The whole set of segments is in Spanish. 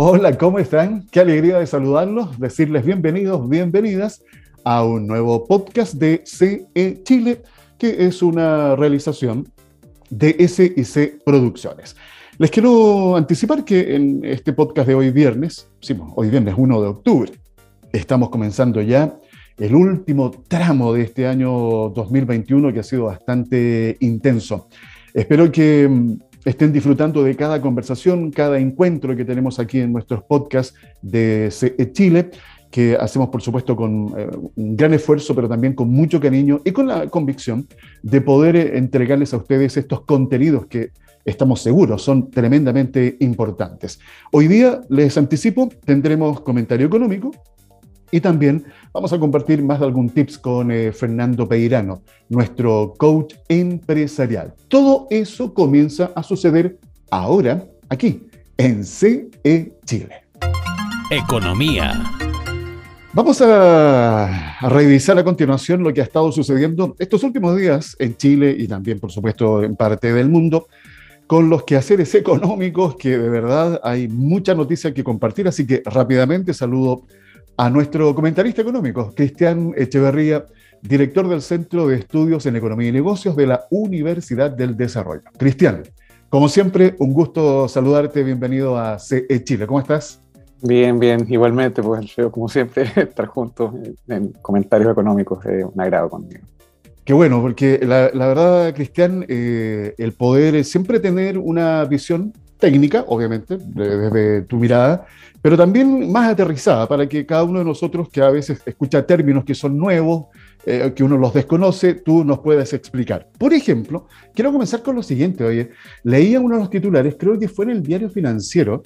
Hola, ¿cómo están? Qué alegría de saludarlos, decirles bienvenidos, bienvenidas a un nuevo podcast de CE Chile, que es una realización de SIC Producciones. Les quiero anticipar que en este podcast de hoy viernes, sí, hoy viernes 1 de octubre, estamos comenzando ya el último tramo de este año 2021 que ha sido bastante intenso. Espero que mm, estén disfrutando de cada conversación, cada encuentro que tenemos aquí en nuestros podcasts de CE Chile, que hacemos por supuesto con eh, un gran esfuerzo, pero también con mucho cariño y con la convicción de poder eh, entregarles a ustedes estos contenidos que estamos seguros son tremendamente importantes. Hoy día, les anticipo, tendremos comentario económico, y también vamos a compartir más de algún tips con eh, Fernando Peirano, nuestro coach empresarial. Todo eso comienza a suceder ahora, aquí, en CE Chile. Economía. Vamos a, a, revisar a continuación lo que ha estado sucediendo estos últimos días en Chile y también, por supuesto, en parte del mundo, con los quehaceres económicos, que de verdad hay mucha noticia que compartir, así que rápidamente saludo a nuestro comentarista económico, Cristian Echeverría, director del Centro de Estudios en Economía y Negocios de la Universidad del Desarrollo. Cristian, como siempre, un gusto saludarte, bienvenido a CE Chile, ¿cómo estás? Bien, bien, igualmente, pues como siempre, estar juntos en comentarios económicos es un agrado conmigo. Qué bueno, porque la, verdad, Cristian, eh, el poder siempre tener una visión técnica, obviamente, desde tu mirada, pero también más aterrizada para que cada uno de nosotros que a veces escucha términos que son nuevos, eh, que uno los desconoce, tú nos puedas explicar. Por ejemplo, quiero comenzar con lo siguiente, oye, leía uno de los titulares, creo que fue en el diario financiero,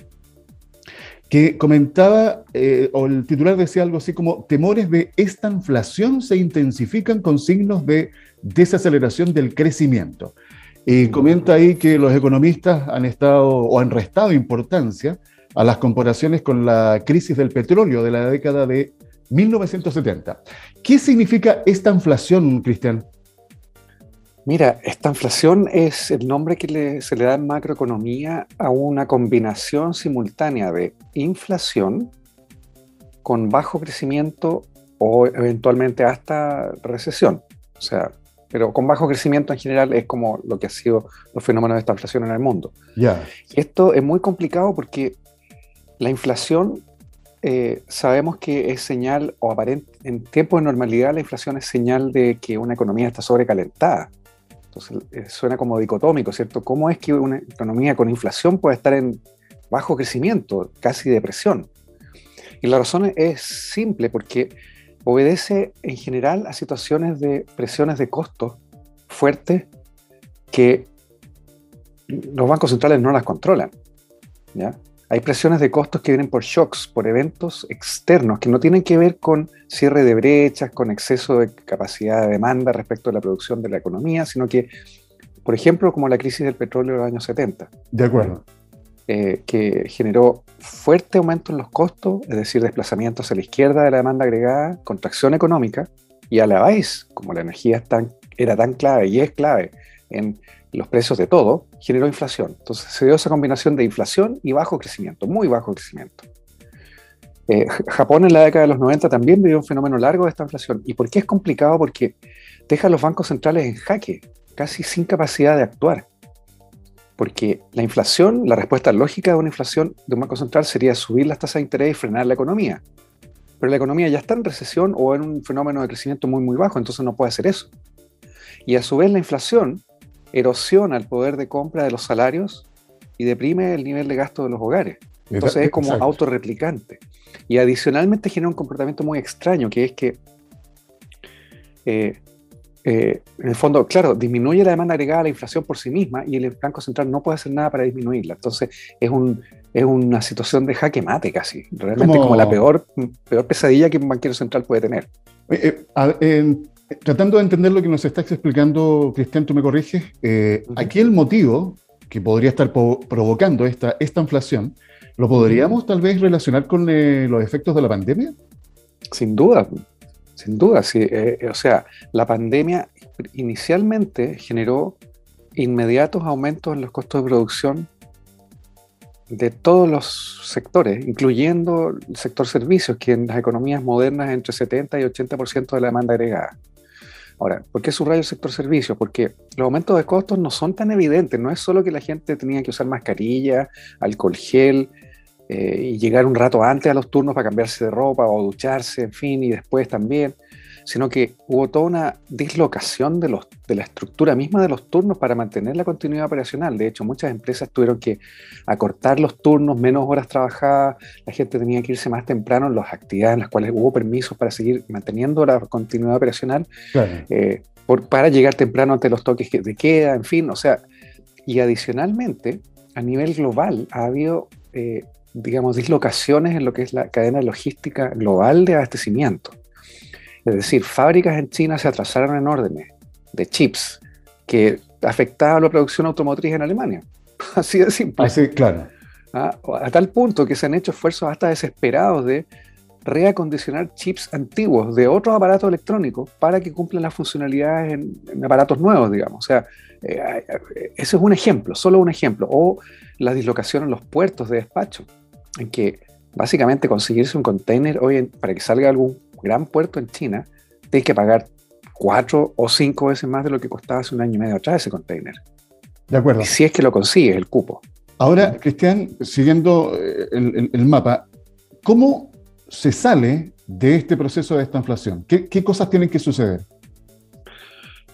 que comentaba, eh, o el titular decía algo así como, temores de esta inflación se intensifican con signos de desaceleración del crecimiento. Y comenta ahí que los economistas han estado o han restado importancia a las comparaciones con la crisis del petróleo de la década de 1970. ¿Qué significa esta inflación, Cristian? Mira, esta inflación es el nombre que se le da en macroeconomía a una combinación simultánea de inflación con bajo crecimiento o eventualmente hasta recesión. O sea, pero con bajo crecimiento en general es como lo que ha sido los fenómenos de esta inflación en el mundo. Ya. Esto es muy complicado porque la inflación eh, sabemos que es señal, o aparente, en tiempos de normalidad la inflación es señal de que una economía está sobrecalentada. Entonces eh, suena como dicotómico, ¿cierto? ¿Cómo es que una economía con inflación puede estar en bajo crecimiento, casi depresión? Y la razón es simple, porque obedece en general a situaciones de presiones de costos fuertes que los bancos centrales no las controlan. ¿ya? Hay presiones de costos que vienen por shocks, por eventos externos, que no tienen que ver con cierre de brechas, con exceso de capacidad de demanda respecto a la producción de la economía, sino que, por ejemplo, como la crisis del petróleo de los años 70. De acuerdo. Eh, que generó fuerte aumento en los costos, es decir, desplazamientos a la izquierda de la demanda agregada, contracción económica, y a la vez, como la energía era tan clave y es clave en los precios de todo, generó inflación. Entonces se dio esa combinación de inflación y bajo crecimiento, muy bajo crecimiento. Eh, Japón en la década de los 90 también vivió un fenómeno largo de esta inflación. ¿Y por qué es complicado? Porque deja a los bancos centrales en jaque, casi sin capacidad de actuar. Porque la inflación, la respuesta lógica de una inflación de un banco central sería subir las tasas de interés y frenar la economía. Pero la economía ya está en recesión o en un fenómeno de crecimiento muy, muy bajo, entonces no puede hacer eso. Y a su vez la inflación erosiona el poder de compra de los salarios y deprime el nivel de gasto de los hogares. Entonces es como autorreplicante. Y adicionalmente genera un comportamiento muy extraño, que es que, eh, eh, en el fondo, claro, disminuye la demanda agregada a la inflación por sí misma y el Banco Central no puede hacer nada para disminuirla. Entonces es, un, es una situación de jaque mate casi. Realmente como, la peor, peor pesadilla que un banquero central puede tener. Eh, tratando de entender lo que nos estás explicando, Cristian, tú me corriges, eh, aquí el motivo que podría estar provocando esta, esta inflación, ¿lo podríamos tal vez relacionar con eh, los efectos de la pandemia? Sin duda, sin duda, sí. Eh, o sea, la pandemia inicialmente generó inmediatos aumentos en los costos de producción de todos los sectores, incluyendo el sector servicios, que en las economías modernas entre 70 y 80% de la demanda agregada. Ahora, ¿por qué subrayo el sector servicios? Porque los aumentos de costos no son tan evidentes, no es solo que la gente tenía que usar mascarilla, alcohol gel, eh, y llegar un rato antes a los turnos para cambiarse de ropa o ducharse, en fin, y después también sino que hubo toda una dislocación de, los, de la estructura misma de los turnos para mantener la continuidad operacional. De hecho, muchas empresas tuvieron que acortar los turnos, menos horas trabajadas, la gente tenía que irse más temprano en las actividades en las cuales hubo permisos para seguir manteniendo la continuidad operacional, eh, para llegar temprano ante los toques de queda, en fin, o sea, y adicionalmente, a nivel global ha habido... Eh, digamos, dislocaciones en lo que es la cadena logística global de abastecimiento. Es decir, fábricas en China se atrasaron en órdenes de chips que afectaban la producción automotriz en Alemania. Así de simple. Así, claro. Ah, a tal punto que se han hecho esfuerzos hasta desesperados de reacondicionar chips antiguos de otros aparatos electrónicos para que cumplan las funcionalidades en, aparatos nuevos, digamos. O sea, eh, ese es un ejemplo, solo un ejemplo. O la dislocación en los puertos de despacho, en que básicamente conseguirse un container hoy para que salga algún gran puerto en China, tienes que pagar cuatro o cinco veces más de lo que costaba hace un año y medio atrás ese container. De acuerdo. Y si es que lo consigues, el cupo. Ahora, Cristian, siguiendo eh, el, mapa, ¿cómo se sale de este proceso de esta inflación? ¿Qué, cosas tienen que suceder?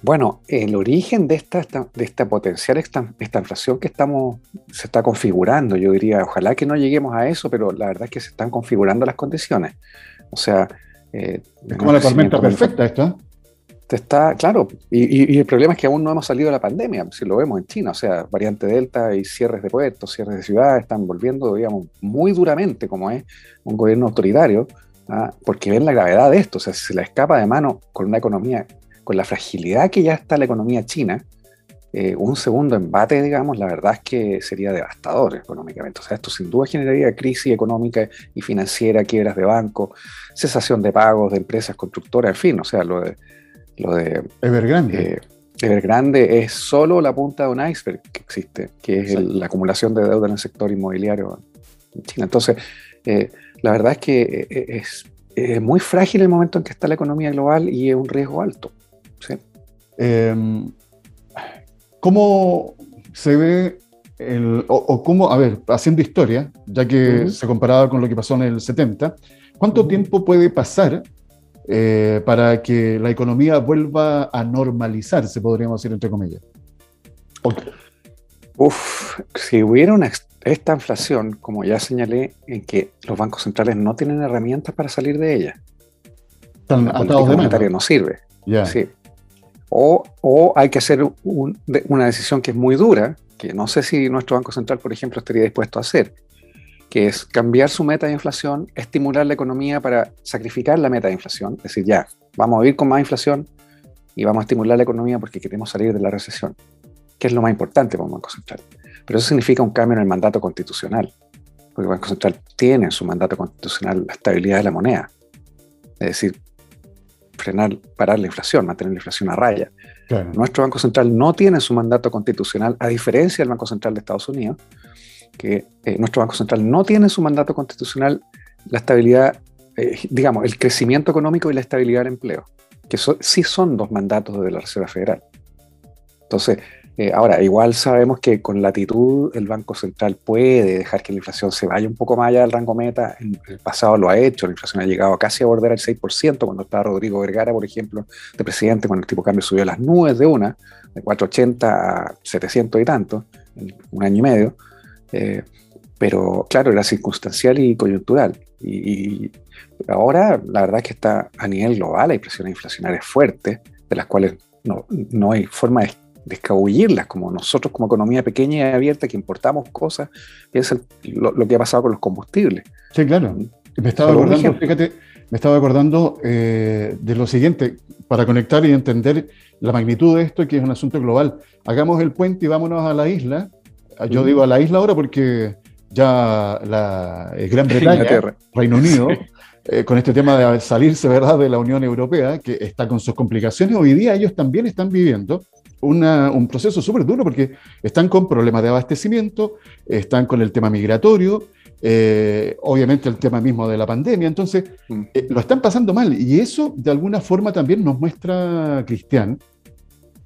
Bueno, el origen de esta, de esta potencial esta, esta, inflación que estamos, se está configurando, yo diría, ojalá que no lleguemos a eso, pero la verdad es que se están configurando las condiciones. O sea, eh, es como la tormenta perfecta. Está, claro, y, el problema es que aún no hemos salido de la pandemia, si lo vemos en China, o sea, variante Delta y cierres de puertos, cierres de ciudades, están volviendo, digamos, muy duramente, como es un gobierno autoritario, ¿ah? porque ven la gravedad de esto, o sea, si se la escapa de mano con una economía, con la fragilidad que ya está la economía china, eh, un segundo embate, digamos, la verdad es que sería devastador económicamente. O sea, esto sin duda generaría crisis económica y financiera, quiebras de banco, cesación de pagos de empresas constructoras, en fin, o sea, lo de... Lo de Evergrande. Eh, Evergrande es solo la punta de un iceberg que existe, que es la acumulación de deuda en el sector inmobiliario en China. Entonces, eh, la verdad es que es, muy frágil el momento en que está la economía global y es un riesgo alto. ¿sí? Em, ¿Cómo se ve el, o, cómo, a ver, haciendo historia, ya que se comparaba con lo que pasó en el 70, ¿cuánto tiempo puede pasar eh, para que la economía vuelva a normalizarse, podríamos decir, entre comillas? Uf, si hubiera una, esta inflación, como ya señalé, en que los bancos centrales no tienen herramientas para salir de ella. Están atados de monetaria no sirve. Sí. O, hay que hacer una decisión que es muy dura, que no sé si nuestro Banco Central, por ejemplo, estaría dispuesto a hacer, que es cambiar su meta de inflación, estimular la economía para sacrificar la meta de inflación, es decir, ya, vamos a vivir con más inflación y vamos a estimular la economía porque queremos salir de la recesión, que es lo más importante para un Banco Central. Pero eso significa un cambio en el mandato constitucional, porque el Banco Central tiene en su mandato constitucional la estabilidad de la moneda. Es decir, frenar, parar la inflación, mantener la inflación a raya. Nuestro Banco Central no tiene su mandato constitucional, a diferencia del Banco Central de Estados Unidos, que eh, nuestro Banco Central no tiene su mandato constitucional la estabilidad, eh, digamos, el crecimiento económico y la estabilidad del empleo, que sí son dos mandatos de la Reserva Federal. Entonces, eh, ahora, igual sabemos que con latitud el Banco Central puede dejar que la inflación se vaya un poco más allá del rango meta. En el pasado lo ha hecho, la inflación ha llegado casi a bordear el 6%, cuando estaba Rodrigo Vergara, por ejemplo, de presidente, cuando el tipo de cambio subió a las nubes de una, de 480 a 700 y tanto, en un año y medio. Eh, pero claro, era circunstancial y coyuntural. Y, ahora la verdad es que está a nivel global, hay presiones inflacionarias fuertes, de las cuales no, no hay forma de descabullirlas, como nosotros como economía pequeña y abierta que importamos cosas, es lo, que ha pasado con los combustibles. Sí, claro. Me estaba acordando, fíjate, me estaba acordando eh, de lo siguiente, para conectar y entender la magnitud de esto, que es un asunto global. Hagamos el puente y vámonos a la isla. Yo digo a la isla ahora porque ya la eh, Gran Bretaña, Reino Unido, eh, con este tema de salirse ¿verdad? de la Unión Europea, que está con sus complicaciones, hoy día ellos también están viviendo un proceso súper duro porque están con problemas de abastecimiento, están con el tema migratorio, eh, obviamente el tema mismo de la pandemia, entonces mm. eh, lo están pasando mal y eso de alguna forma también nos muestra, Cristian,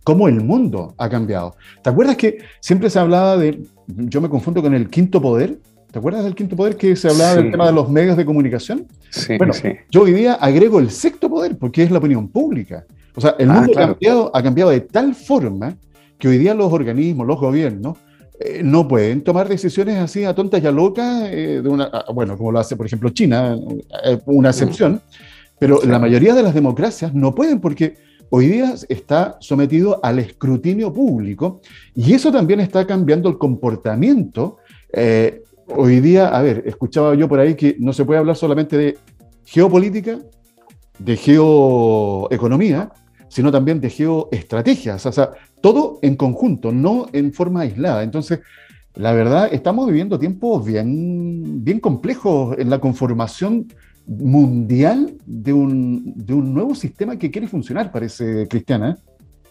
cómo el mundo ha cambiado. ¿Te acuerdas que siempre se hablaba de, yo me confundo con el quinto poder? ¿Te acuerdas del quinto poder que se hablaba del tema de los medios de comunicación? Sí, bueno, yo hoy día agrego el sexto poder porque es la opinión pública. O sea, el ah, mundo ha, cambiado, ha cambiado de tal forma que hoy día los organismos, los gobiernos, eh, no pueden tomar decisiones así a tontas y a locas, eh, de una, bueno, como lo hace, por ejemplo, China, eh, una excepción, pero la mayoría de las democracias no pueden porque hoy día está sometido al escrutinio público y eso también está cambiando el comportamiento. hoy día, a ver, escuchaba yo por ahí que no se puede hablar solamente de geopolítica, de geoeconomía, sino también de geoestrategias, o sea, todo en conjunto, no en forma aislada. Entonces, la verdad, estamos viviendo tiempos bien, bien complejos en la conformación mundial de un, de un nuevo sistema que quiere funcionar, parece, Cristiana.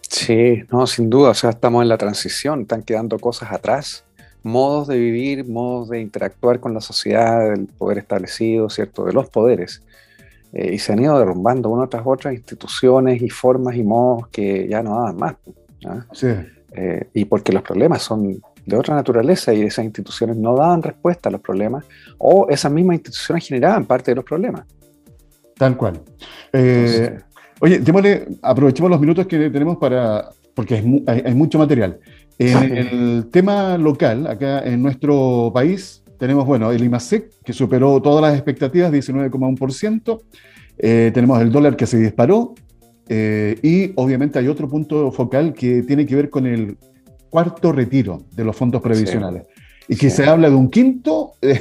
Sí, no, sin duda, o sea, estamos en la transición, están quedando cosas atrás, modos de vivir, modos de interactuar con la sociedad, del poder establecido, ¿cierto? De los poderes. Eh, y se han ido derrumbando una tras otra instituciones y formas y modos que ya no daban más. Sí. Eh, y porque los problemas son de otra naturaleza y esas instituciones no daban respuesta a los problemas o esas mismas instituciones generaban parte de los problemas. Tal cual. Eh, oye, démosle, aprovechemos los minutos que tenemos para, porque hay, hay mucho material. En el tema local, acá en nuestro país, tenemos, bueno, el IMASEC, que superó todas las expectativas, 19,1%. Eh, tenemos el dólar que se disparó. Eh, y obviamente hay otro punto focal que tiene que ver con el cuarto retiro de los fondos previsionales. Y que se habla de un quinto, eh,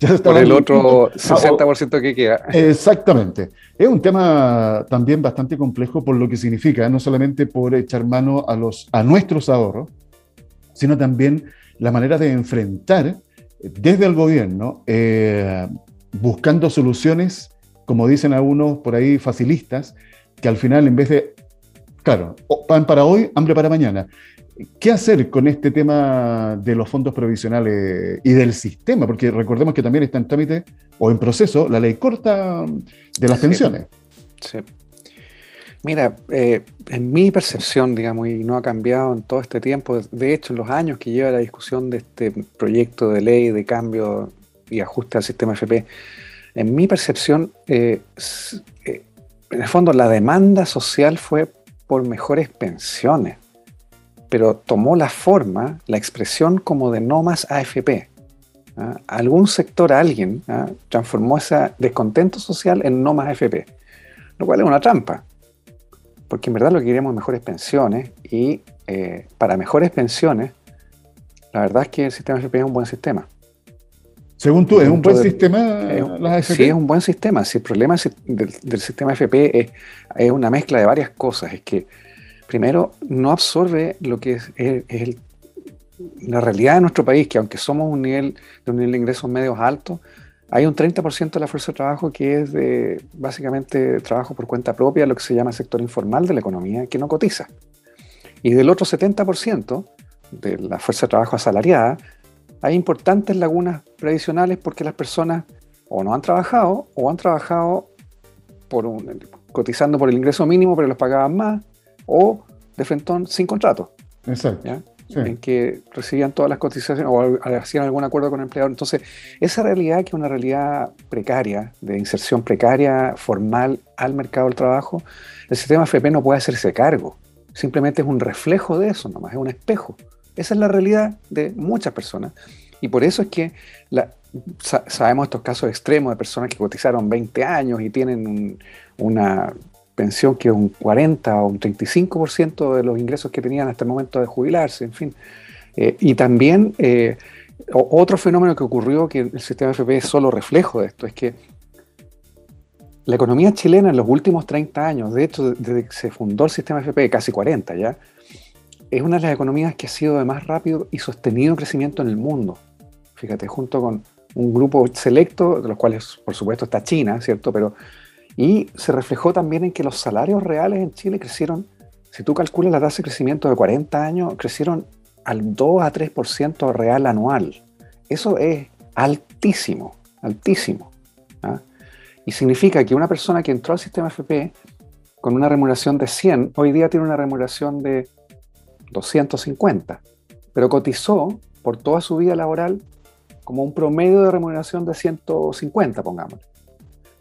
ya está Por el otro 60% que queda. Exactamente. Es un tema también bastante complejo por lo que significa, no solamente por echar mano a, los, a nuestros ahorros, sino también la manera de enfrentar desde el gobierno, eh, buscando soluciones, como dicen algunos por ahí, facilistas, que al final en vez de, claro, pan para hoy, hambre para mañana. ¿Qué hacer con este tema de los fondos provisionales y del sistema? Porque recordemos que también está en trámite o en proceso la ley corta de las pensiones. Sí. Mira, eh, en mi percepción, digamos, y no ha cambiado en todo este tiempo, de hecho, en los años que lleva la discusión de este proyecto de ley de cambio y ajuste al sistema FP, en mi percepción, eh, eh, en el fondo, la demanda social fue por mejores pensiones, pero tomó la forma, la expresión como de no más AFP. ¿ah? Algún sector, alguien, ¿ah? transformó ese descontento social en no más AFP, lo cual es una trampa porque en verdad lo que queremos es mejores pensiones y eh, para mejores pensiones, la verdad es que el sistema FP es un buen sistema. Según tú, ¿es un buen sistema las Sí, es un buen sistema. Si el problema del, sistema FP es, es, una mezcla de varias cosas. Es que, primero, no absorbe lo que es, la realidad de nuestro país, que aunque somos un nivel de un nivel de ingresos medios altos, hay un 30% de la fuerza de trabajo que es de básicamente trabajo por cuenta propia, lo que se llama sector informal de la economía, que no cotiza. Y del otro 70% de la fuerza de trabajo asalariada, hay importantes lagunas previsionales porque las personas o no han trabajado o han trabajado por cotizando por el ingreso mínimo, pero los pagaban más, o de frentón sin contrato. Exacto en que recibían todas las cotizaciones o hacían algún acuerdo con el empleador. Entonces, esa realidad que es una realidad precaria, de inserción precaria, formal al mercado del trabajo, el sistema FP no puede hacerse cargo. Simplemente es un reflejo de eso, nomás es un espejo. Esa es la realidad de muchas personas. Y por eso es que sabemos estos casos extremos de personas que cotizaron 20 años y tienen una pensión que es un 40 o un 35% de los ingresos que tenían hasta el momento de jubilarse, en fin. Eh, y también eh, otro fenómeno que ocurrió, que el sistema FP es solo reflejo de esto, es que la economía chilena en los últimos 30 años, de hecho desde que se fundó el sistema FP, casi 40 ya, es una de las economías que ha sido de más rápido y sostenido crecimiento en el mundo. Fíjate, junto con un grupo selecto, de los cuales por supuesto está China, ¿cierto? Pero y se reflejó también en que los salarios reales en Chile crecieron si tú calculas la tasa de crecimiento de 40 años, crecieron al 2 a 3% real anual. Eso es altísimo, altísimo. ¿ah? Y significa que una persona que entró al sistema FP con una remuneración de 100, hoy día tiene una remuneración de 250, pero cotizó por toda su vida laboral como un promedio de remuneración de 150, pongamos.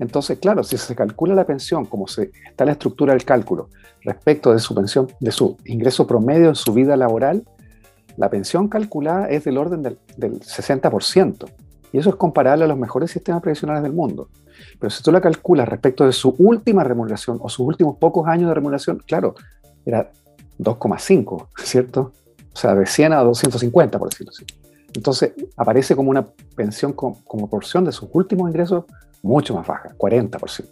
Entonces, claro, si se calcula la pensión como se, está la estructura del cálculo respecto de su pensión, de su ingreso promedio en su vida laboral, la pensión calculada es del orden del, del 60%. Y eso es comparable a los mejores sistemas previsionales del mundo. Pero si tú la calculas respecto de su última remuneración o sus últimos pocos años de remuneración, claro, era 2,5, ¿cierto? O sea, de 100 a 250, por decirlo así. Entonces, aparece como una pensión como porción de sus últimos ingresos mucho más baja, 40%.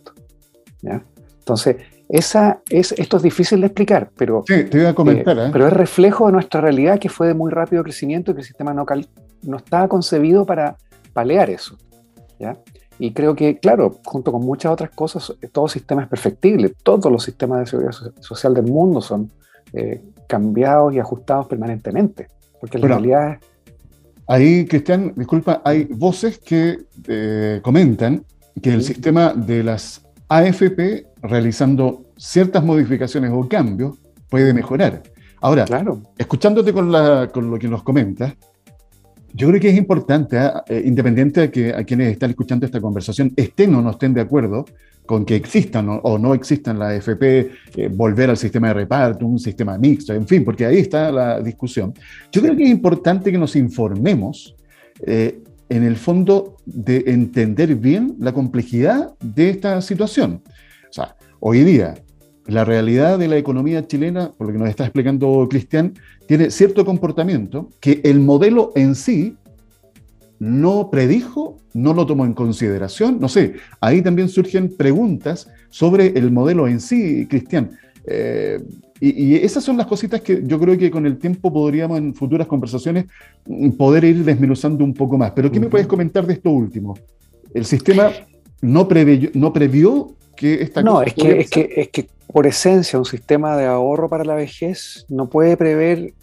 ¿ya? Entonces, esa es, esto es difícil de explicar, pero, sí, te voy a comentar, eh, ¿eh? pero es reflejo de nuestra realidad que fue de muy rápido crecimiento y que el sistema no, no estaba concebido para palear eso. ¿ya? Y creo que, claro, junto con muchas otras cosas, todo sistema es perfectible. Todos los sistemas de seguridad social del mundo son eh, cambiados y ajustados permanentemente. Porque la realidad Ahí, Cristian, disculpa, hay voces que eh, comentan que el sistema de las AFP, realizando ciertas modificaciones o cambios, puede mejorar. Ahora, claro. escuchándote con, la, con lo que nos comentas, yo creo que es importante, ¿ah? eh, independiente de que a quienes están escuchando esta conversación estén o no estén de acuerdo con que existan o, no existan la AFP, eh, volver al sistema de reparto, un sistema mixto, en fin, porque ahí está la discusión. Yo creo que es importante que nos informemos eh, en el fondo de entender bien la complejidad de esta situación. O sea, hoy día la realidad de la economía chilena, por lo que nos está explicando Cristian, tiene cierto comportamiento que el modelo en sí no predijo, no lo tomó en consideración. No sé, ahí también surgen preguntas sobre el modelo en sí, Cristian. Eh, y, esas son las cositas que yo creo que con el tiempo podríamos en futuras conversaciones mm, poder ir desmenuzando un poco más. Pero ¿qué me puedes comentar de esto último? El sistema no, previó, no previó que esta no, es que, es que, es que por esencia un sistema de ahorro para la vejez no puede prever,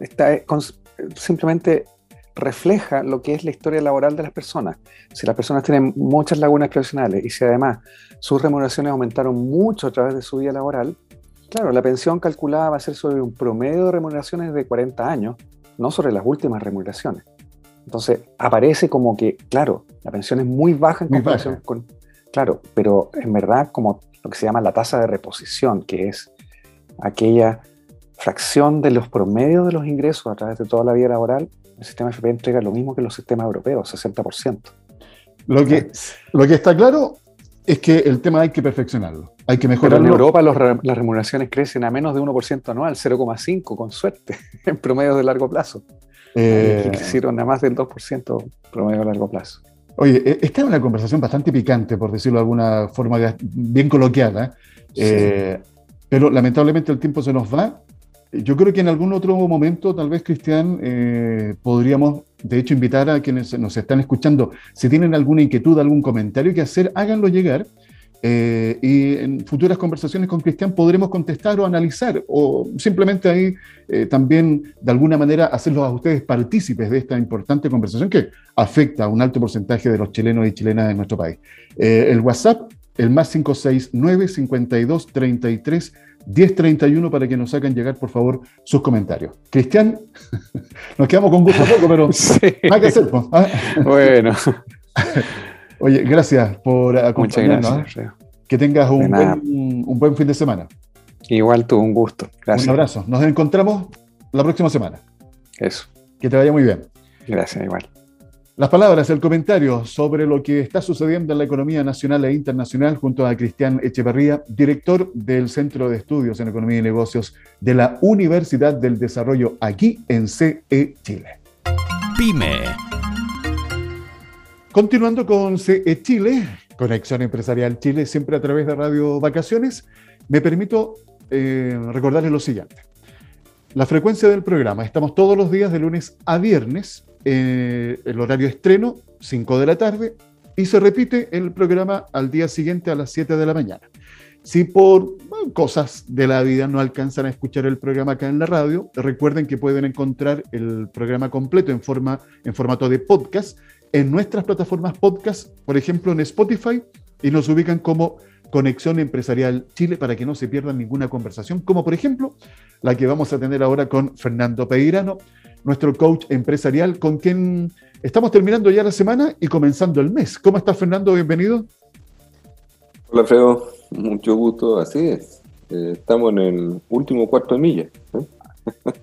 está, simplemente refleja lo que es la historia laboral de las personas. Si las personas tienen muchas lagunas profesionales y si además sus remuneraciones aumentaron mucho a través de su vida laboral, claro, la pensión calculada va a ser sobre un promedio de remuneraciones de 40 años, no sobre las últimas remuneraciones. Entonces aparece como que, claro, la pensión es muy baja en comparación con... Claro, pero en verdad como lo que se llama la tasa de reposición, que es aquella fracción de los promedios de los ingresos a través de toda la vida laboral, el sistema FP entrega lo mismo que los sistemas europeos, 60%. Lo que, lo que está claro es que el tema hay que perfeccionarlo, hay que mejorarlo. en Europa las remuneraciones crecen a menos de 1% anual, 0,5% con suerte, en promedio de largo plazo. Eh, crecieron a más del 2% promedio de largo plazo. Oye, e, esta es una conversación bastante picante, por decirlo de alguna forma bien coloquial, ¿eh? pero lamentablemente el tiempo se nos va. Yo creo que en algún otro momento, tal vez, Cristian, eh, podríamos, de hecho, invitar a quienes nos están escuchando, si tienen alguna inquietud, algún comentario que hacer, háganlo llegar eh, y en futuras conversaciones con Cristian podremos contestar o analizar o simplemente ahí eh, también de alguna manera hacerlos a ustedes partícipes de esta importante conversación que afecta a un alto porcentaje de los chilenos y chilenas de nuestro país. El WhatsApp, el más 569 52 33 1031 para que nos hagan llegar, por favor, sus comentarios. Cristian, nos quedamos con gusto poco, pero hay que hacer. ¿ah? Bueno. Oye, gracias por acompañarnos. Muchas gracias. ¿eh? Que tengas un buen, fin de semana. Igual tú, un gusto. Gracias. Un abrazo. Nos encontramos la próxima semana. Eso. Que te vaya muy bien. Gracias, igual. Las palabras, el comentario sobre lo que está sucediendo en la economía nacional e internacional junto a Cristian Echeverría, director del Centro de Estudios en Economía y Negocios de la Universidad del Desarrollo aquí en CE Chile. Pyme Continuando con CE Chile, Conexión Empresarial Chile, siempre a través de Radio Vacaciones, me permito eh, recordarles lo siguiente. La frecuencia del programa, estamos todos los días de lunes a viernes, eh, el horario estreno, 5 de la tarde, y se repite el programa al día siguiente a las 7 de la mañana. Si por cosas de la vida no alcanzan a escuchar el programa acá en la radio, recuerden que pueden encontrar el programa completo en, forma, en formato de podcast en nuestras plataformas podcast, por ejemplo en Spotify, y nos ubican como Conexión Empresarial Chile para que no se pierdan ninguna conversación, como por ejemplo la que vamos a tener ahora con Fernando Peirano, nuestro coach empresarial, con quien estamos terminando ya la semana y comenzando el mes. ¿Cómo estás, Fernando? Bienvenido. Hola, Alfredo. Mucho gusto. Así es. Eh, estamos en el último cuarto de milla. ¿eh?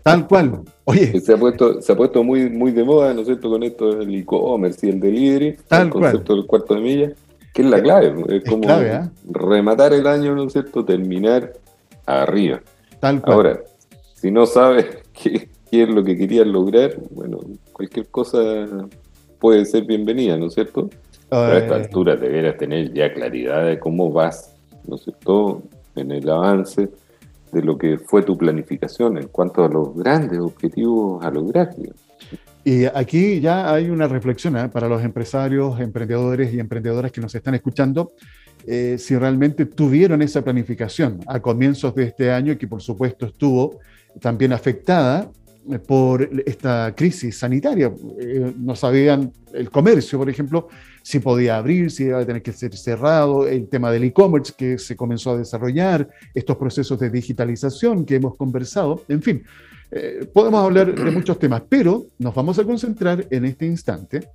Tal cual. Oye. Se ha puesto, se ha puesto muy, muy de moda, ¿no es cierto?, con esto del e-commerce y el delivery, Tal el concepto del cuarto de milla, que es la clave. Es, como clave, ¿eh? rematar el año, ¿no es cierto?, terminar arriba. Tal cual. Ahora, si no sabes qué, qué es lo que querías lograr, bueno, cualquier cosa puede ser bienvenida, ¿no es cierto? Pero a esta altura deberás tener ya claridad de cómo vas, ¿no es cierto?, en el avance de lo que fue tu planificación en cuanto a los grandes objetivos a lograr. Y aquí ya hay una reflexión ¿eh? para los empresarios, emprendedores y emprendedoras que nos están escuchando, eh, si realmente tuvieron esa planificación a comienzos de este año, que por supuesto estuvo también afectada por esta crisis sanitaria. Eh, no sabían el comercio, por ejemplo, si podía abrir, si iba a tener que ser cerrado, el tema del e-commerce que se comenzó a desarrollar, estos procesos de digitalización que hemos conversado, en fin. Eh, podemos hablar de muchos temas, pero nos vamos a concentrar en este instante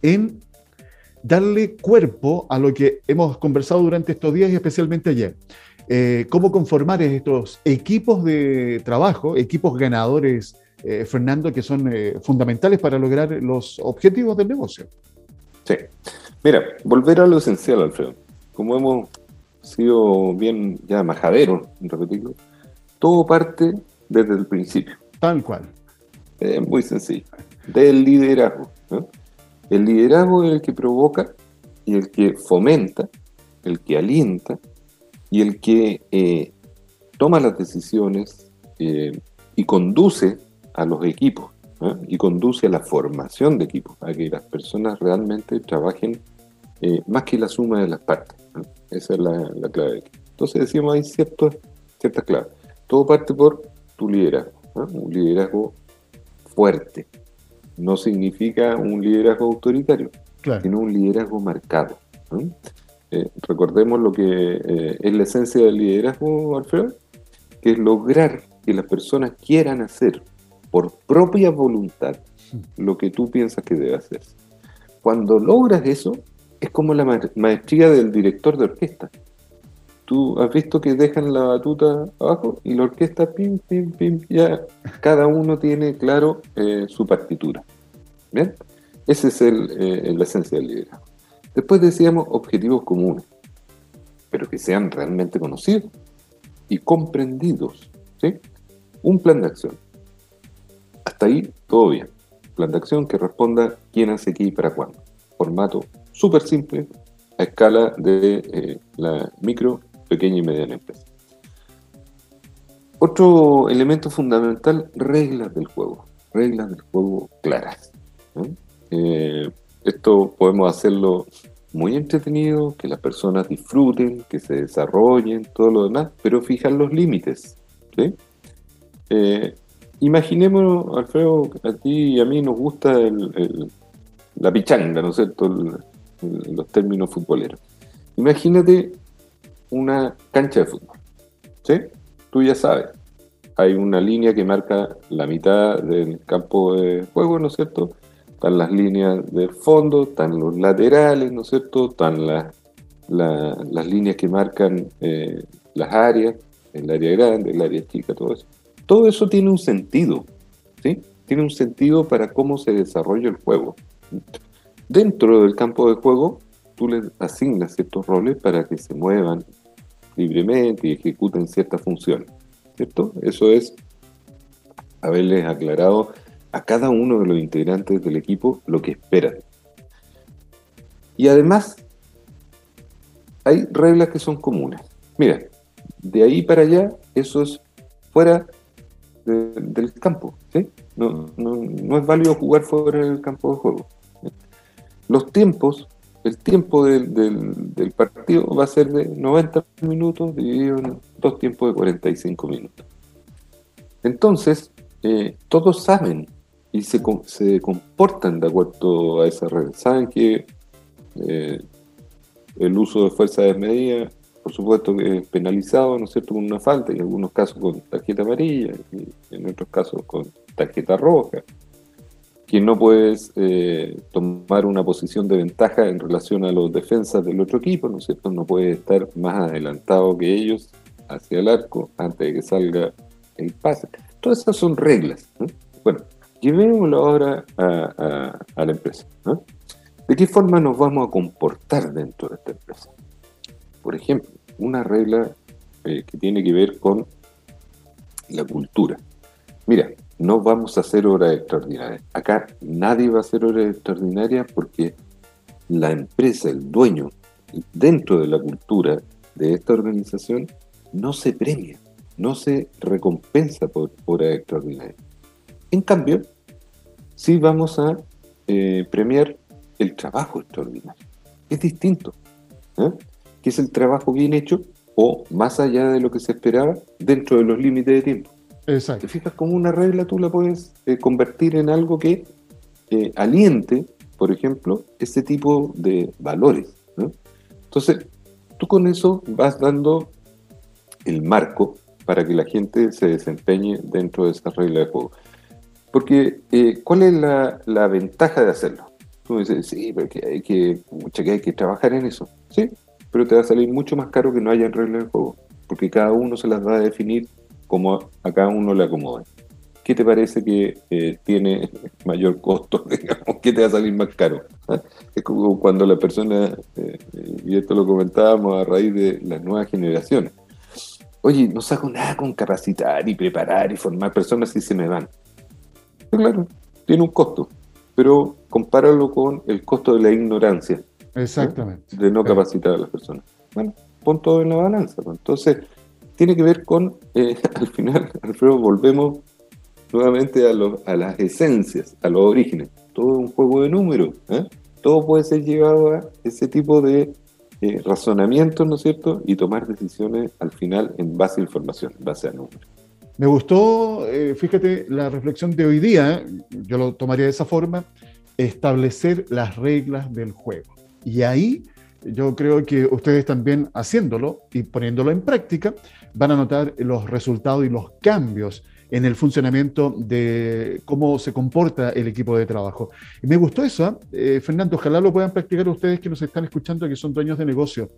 en darle cuerpo a lo que hemos conversado durante estos días y especialmente ayer. Eh, cómo conformar estos equipos de trabajo, equipos ganadores, eh, Fernando, que son eh, fundamentales para lograr los objetivos del negocio. Sí. Mira, volver a lo esencial, Alfredo. Como hemos sido bien ya majaderos, repetirlo, todo parte desde el principio. Tal cual. Es muy sencillo. Del liderazgo. ¿no? El liderazgo es el que provoca y el que fomenta, el que alienta y el que eh, toma las decisiones eh, y conduce a los equipos ¿no? y conduce a la formación de equipos, a que las personas realmente trabajen eh, más que la suma de las partes. Esa es la, la clave. Entonces decíamos, hay ciertos, ciertas claves. Todo parte por tu liderazgo, un liderazgo fuerte. No significa un liderazgo autoritario, Claro. sino un liderazgo marcado. Eh, recordemos lo que eh, es la esencia del liderazgo, Alfredo, que es lograr que las personas quieran hacer por propia voluntad lo que tú piensas que debe hacer. Cuando logras eso, es como la ma- maestría del director de orquesta. Tú has visto que dejan la batuta abajo y la orquesta, pim, pim, pim, ya cada uno tiene claro eh, su partitura. ¿Bien? Esa es el, la esencia del liderazgo. Después decíamos objetivos comunes, pero que sean realmente conocidos y comprendidos. ¿sí? Un plan de acción. Hasta ahí todo bien. Plan de acción que responda quién hace qué y para cuándo. Formato súper simple a escala de eh, la micro, pequeña y mediana empresa. Otro elemento fundamental, reglas del juego. Reglas del juego claras. Eh, esto podemos hacerlo muy entretenido, que las personas disfruten, que se desarrollen, todo lo demás, pero fijar los límites. ¿sí? Eh, imaginemos, Alfredo, a ti y a mí nos gusta la pichanga, ¿no es cierto? Los términos futboleros. Imagínate una cancha de fútbol. ¿sí? Tú ya sabes, hay una línea que marca la mitad del campo de juego, ¿no es cierto? Están las líneas del fondo, están los laterales, ¿no es cierto? Están las, la- las líneas que marcan eh, las áreas, el área grande, el área chica, todo eso. Todo eso tiene un sentido, ¿sí? Tiene un sentido para cómo se desarrolla el juego. Dentro del campo de juego, tú les asignas ciertos roles para que se muevan libremente y ejecuten ciertas funciones, ¿cierto? Eso es haberles aclarado a cada uno de los integrantes del equipo lo que esperan. Y además, hay reglas que son comunes. Mira, de ahí para allá, eso es fuera de- del campo. No, no- no es válido jugar fuera del campo de juego. Los tiempos el tiempo del, del, partido va a ser de 90 minutos dividido en dos tiempos de 45 minutos. Entonces, eh, todos saben y se, se, comportan de acuerdo a esa regla. Saben que eh, el uso de fuerza desmedida, por supuesto que es penalizado, ¿no es cierto?, con una falta, en algunos casos con tarjeta amarilla, y en otros casos con tarjeta roja que no puedes eh, tomar una posición de ventaja en relación a los defensas del otro equipo, ¿no es cierto? No puedes estar más adelantado que ellos hacia el arco antes de que salga el pase. Todas esas son reglas. Bueno, llevémoslo ahora a, la empresa. ¿De qué forma nos vamos a comportar dentro de esta empresa? Por ejemplo, una regla eh, que tiene que ver con la cultura. Mira, no vamos a hacer horas extraordinarias. Acá nadie va a hacer horas extraordinarias porque la empresa, el dueño, dentro de la cultura de esta organización, no se premia, no se recompensa por horas extraordinarias. En cambio, sí vamos a eh, premiar el trabajo extraordinario. Es distinto. ¿eh? Que es el trabajo bien hecho o más allá de lo que se esperaba dentro de los límites de tiempo. Exacto. Te fijas como una regla tú la puedes eh, convertir en algo que eh, aliente, por ejemplo, ese tipo de valores. Entonces, tú con eso vas dando el marco para que la gente se desempeñe dentro de esa regla de juego. Porque, eh, ¿cuál es la, ventaja de hacerlo? Tú dices, sí, pero hay que, que hay que trabajar en eso. Sí, pero te va a salir mucho más caro que no haya reglas de juego, porque cada uno se las va a definir como a cada uno le acomode. ¿Qué te parece que eh, tiene mayor costo? ¿Qué te va a salir más caro? ¿Ah? Es como cuando la persona, eh, y esto lo comentábamos a raíz de las nuevas generaciones, oye, no saco nada con capacitar y preparar y formar personas si se me van. Claro, tiene un costo, pero compáralo con el costo de la ignorancia. Exactamente. De no capacitar a las personas. Bueno, pon todo en la balanza. Pues. Entonces, tiene que ver con, eh, al final, Alfredo, volvemos nuevamente a, a, las esencias, a los orígenes. Todo es un juego de números. ¿eh? Todo puede ser llevado a ese tipo de eh, razonamientos, ¿no es cierto? Y tomar decisiones al final en base a información, en base a números. Me gustó, fíjate, la reflexión de hoy día, yo lo tomaría de esa forma, establecer las reglas del juego. Y ahí yo creo que ustedes también haciéndolo y poniéndolo en práctica, van a notar los resultados y los cambios en el funcionamiento de cómo se comporta el equipo de trabajo. Y me gustó eso, ¿eh? Fernando, ojalá lo puedan practicar ustedes que nos están escuchando, que son dueños de negocio.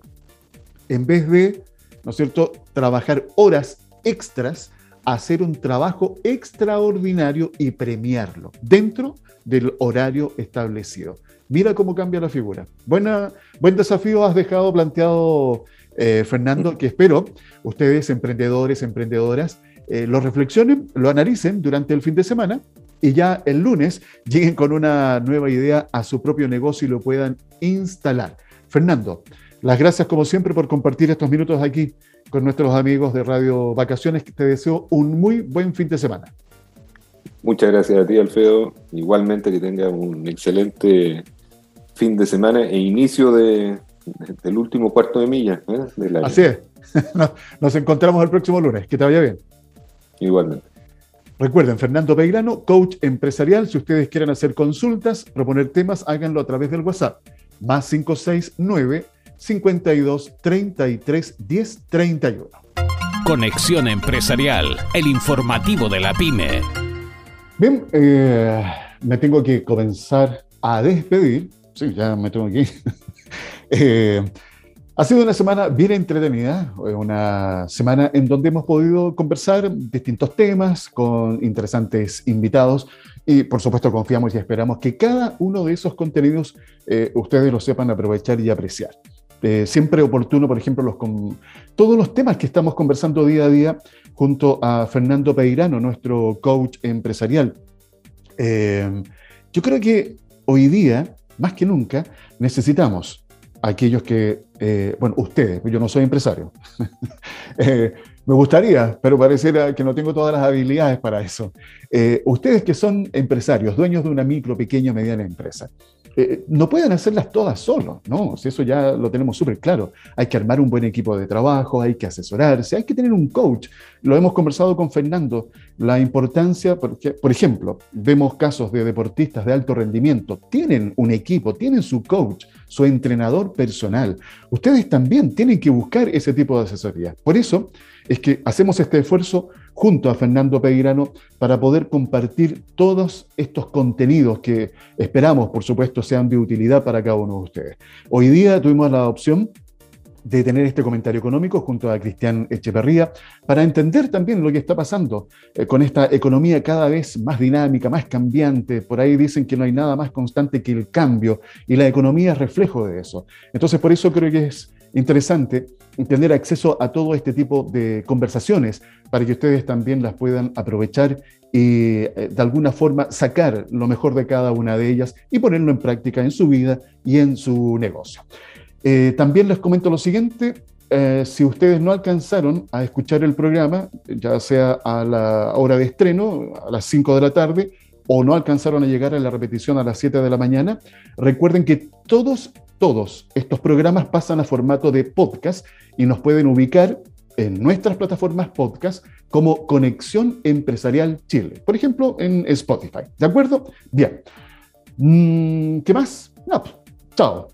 En vez de, ¿no es cierto?, trabajar horas extras, hacer un trabajo extraordinario y premiarlo dentro del horario establecido. Mira cómo cambia la figura. Buena, buen desafío has dejado planteado, eh, Fernando, que espero ustedes, emprendedores, emprendedoras, eh, lo reflexionen, lo analicen durante el fin de semana y ya el lunes lleguen con una nueva idea a su propio negocio y lo puedan instalar. Fernando, las gracias como siempre por compartir estos minutos aquí con nuestros amigos de Radio Vacaciones. Te deseo un muy buen fin de semana. Muchas gracias a ti, Alfredo. Igualmente que tengas un excelente fin de semana e inicio de, del último cuarto de milla ¿eh? Así es. Nos encontramos el próximo lunes. Que te vaya bien. Igualmente. Recuerden, Fernando Peirano, coach empresarial. Si ustedes quieren hacer consultas, proponer temas, háganlo a través del WhatsApp. Más 569 52 33 10 31. Conexión Empresarial, el informativo de la PyME. Bien, eh, me tengo que comenzar a despedir sí, ya me tengo aquí. Eh, ha sido una semana bien entretenida, una semana en donde hemos podido conversar distintos temas con interesantes invitados y por supuesto confiamos y esperamos que cada uno de esos contenidos eh, ustedes lo sepan aprovechar y apreciar. Eh, siempre oportuno, por ejemplo, los con, todos los temas que estamos conversando día a día junto a Fernando Peirano, nuestro coach empresarial. yo creo que hoy día más que nunca necesitamos aquellos que, eh, bueno, ustedes, yo no soy empresario, eh, me gustaría, pero pareciera que no tengo todas las habilidades para eso. Eh, ustedes que son empresarios, dueños de una micro, pequeña, mediana empresa, eh, no pueden hacerlas todas solos, ¿no? Eso ya lo tenemos súper claro. Hay que armar un buen equipo de trabajo, hay que asesorarse, hay que tener un coach. Lo hemos conversado con Fernando, la importancia, porque, por ejemplo, vemos casos de deportistas de alto rendimiento, tienen un equipo, tienen su coach, su entrenador personal. Ustedes también tienen que buscar ese tipo de asesoría. Por eso es que hacemos este esfuerzo junto a Fernando Peirano para poder compartir todos estos contenidos que esperamos, por supuesto, sean de utilidad para cada uno de ustedes. Hoy día tuvimos la opción de tener este comentario económico junto a Cristian Echeverría para entender también lo que está pasando eh, con esta economía cada vez más dinámica, más cambiante. Por ahí dicen que no hay nada más constante que el cambio y la economía es reflejo de eso. Entonces, por eso creo que es interesante tener acceso a todo este tipo de conversaciones para que ustedes también las puedan aprovechar y eh, de alguna forma sacar lo mejor de cada una de ellas y ponerlo en práctica en su vida y en su negocio. Eh, también les comento lo siguiente, eh, si ustedes no alcanzaron a escuchar el programa, ya sea a la hora de estreno, a las 5 de la tarde, o no alcanzaron a llegar a la repetición a las 7 de la mañana, recuerden que todos todos estos programas pasan a formato de podcast y nos pueden ubicar en nuestras plataformas podcast como Conexión Empresarial Chile. Por ejemplo, en Spotify. ¿De acuerdo? Bien. Mm, ¿Qué más? No, Chao.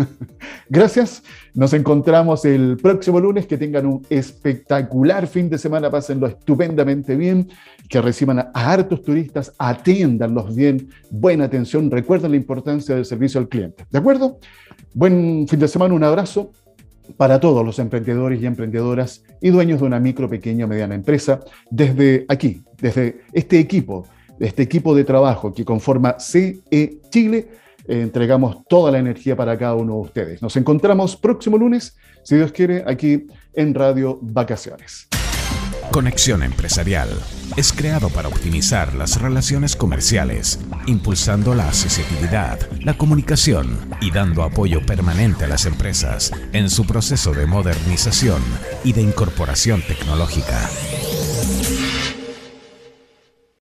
Gracias. Nos encontramos el próximo lunes. Que tengan un espectacular fin de semana. Pásenlo estupendamente bien. Que reciban a hartos turistas. Atiéndanlos bien. Buena atención. Recuerden la importancia del servicio al cliente. ¿De acuerdo? Buen fin de semana. Un abrazo para todos los emprendedores y emprendedoras y dueños de una micro, pequeña o mediana empresa. Desde aquí, desde este equipo, este equipo de trabajo que conforma CE Chile entregamos toda la energía para cada uno de ustedes. Nos encontramos próximo lunes, si Dios quiere, aquí en Radio Vacaciones. Conexión Empresarial es creado para optimizar las relaciones comerciales, impulsando la accesibilidad, la comunicación y dando apoyo permanente a las empresas en su proceso de modernización y de incorporación tecnológica.